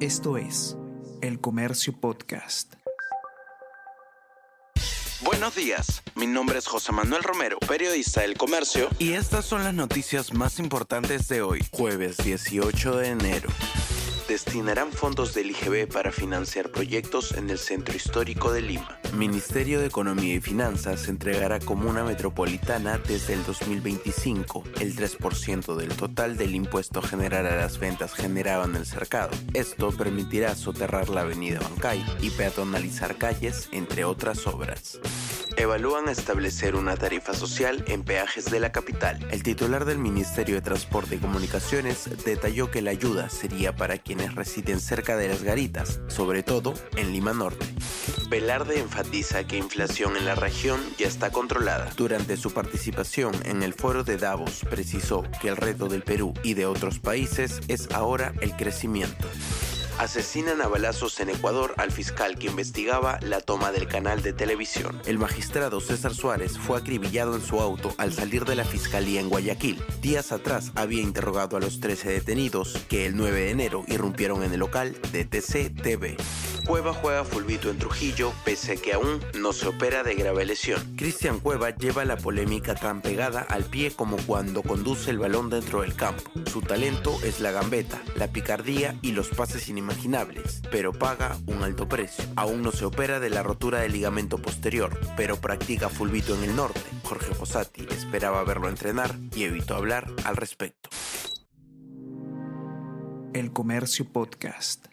Esto es El Comercio Podcast. Buenos días, mi nombre es José Manuel Romero, periodista del Comercio, y estas son las noticias más importantes de hoy, jueves 18 de enero destinarán fondos del IGB para financiar proyectos en el centro histórico de Lima. Ministerio de Economía y Finanzas entregará Comuna Metropolitana desde el 2025 el 3% del total del impuesto general a las ventas generado en el cercado. Esto permitirá soterrar la avenida Bancay y peatonalizar calles, entre otras obras evalúan establecer una tarifa social en peajes de la capital. El titular del Ministerio de Transporte y Comunicaciones detalló que la ayuda sería para quienes residen cerca de las garitas, sobre todo en Lima Norte. Velarde enfatiza que inflación en la región ya está controlada. Durante su participación en el foro de Davos, precisó que el reto del Perú y de otros países es ahora el crecimiento. Asesinan a balazos en Ecuador al fiscal que investigaba la toma del canal de televisión. El magistrado César Suárez fue acribillado en su auto al salir de la fiscalía en Guayaquil. Días atrás había interrogado a los 13 detenidos que el 9 de enero irrumpieron en el local de TC-TV. Cueva juega fulvito en Trujillo, pese a que aún no se opera de grave lesión. Cristian Cueva lleva la polémica tan pegada al pie como cuando conduce el balón dentro del campo. Su talento es la gambeta, la picardía y los pases inimaginables, pero paga un alto precio. Aún no se opera de la rotura del ligamento posterior, pero practica fulvito en el norte. Jorge Fossati esperaba verlo entrenar y evitó hablar al respecto. El Comercio Podcast.